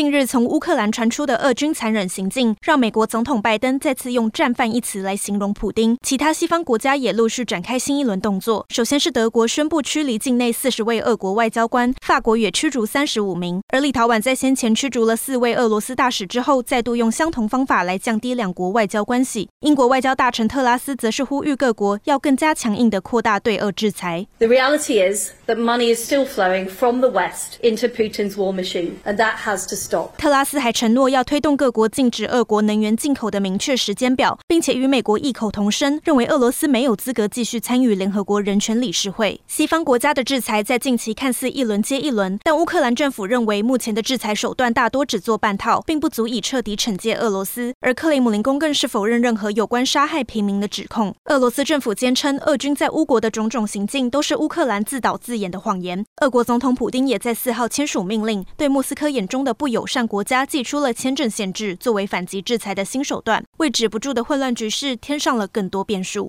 近日，从乌克兰传出的俄军残忍行径，让美国总统拜登再次用“战犯”一词来形容普丁。其他西方国家也陆续展开新一轮动作。首先是德国宣布驱离境内四十位俄国外交官，法国也驱逐三十五名。而立陶宛在先前驱逐了四位俄罗斯大使之后，再度用相同方法来降低两国外交关系。英国外交大臣特拉斯则是呼吁各国要更加强硬地扩大对俄制裁。The reality is that money is still flowing from the West into Putin's war machine, and that has to. 特拉斯还承诺要推动各国禁止俄国能源进口的明确时间表，并且与美国异口同声，认为俄罗斯没有资格继续参与联合国人权理事会。西方国家的制裁在近期看似一轮接一轮，但乌克兰政府认为目前的制裁手段大多只做半套，并不足以彻底惩戒俄罗斯。而克里姆林宫更是否认任何有关杀害平民的指控。俄罗斯政府坚称，俄军在乌国的种种行径都是乌克兰自导自演的谎言。俄国总统普丁也在四号签署命令，对莫斯科眼中的不友善。国家祭出了签证限制，作为反击制裁的新手段，为止不住的混乱局势添上了更多变数。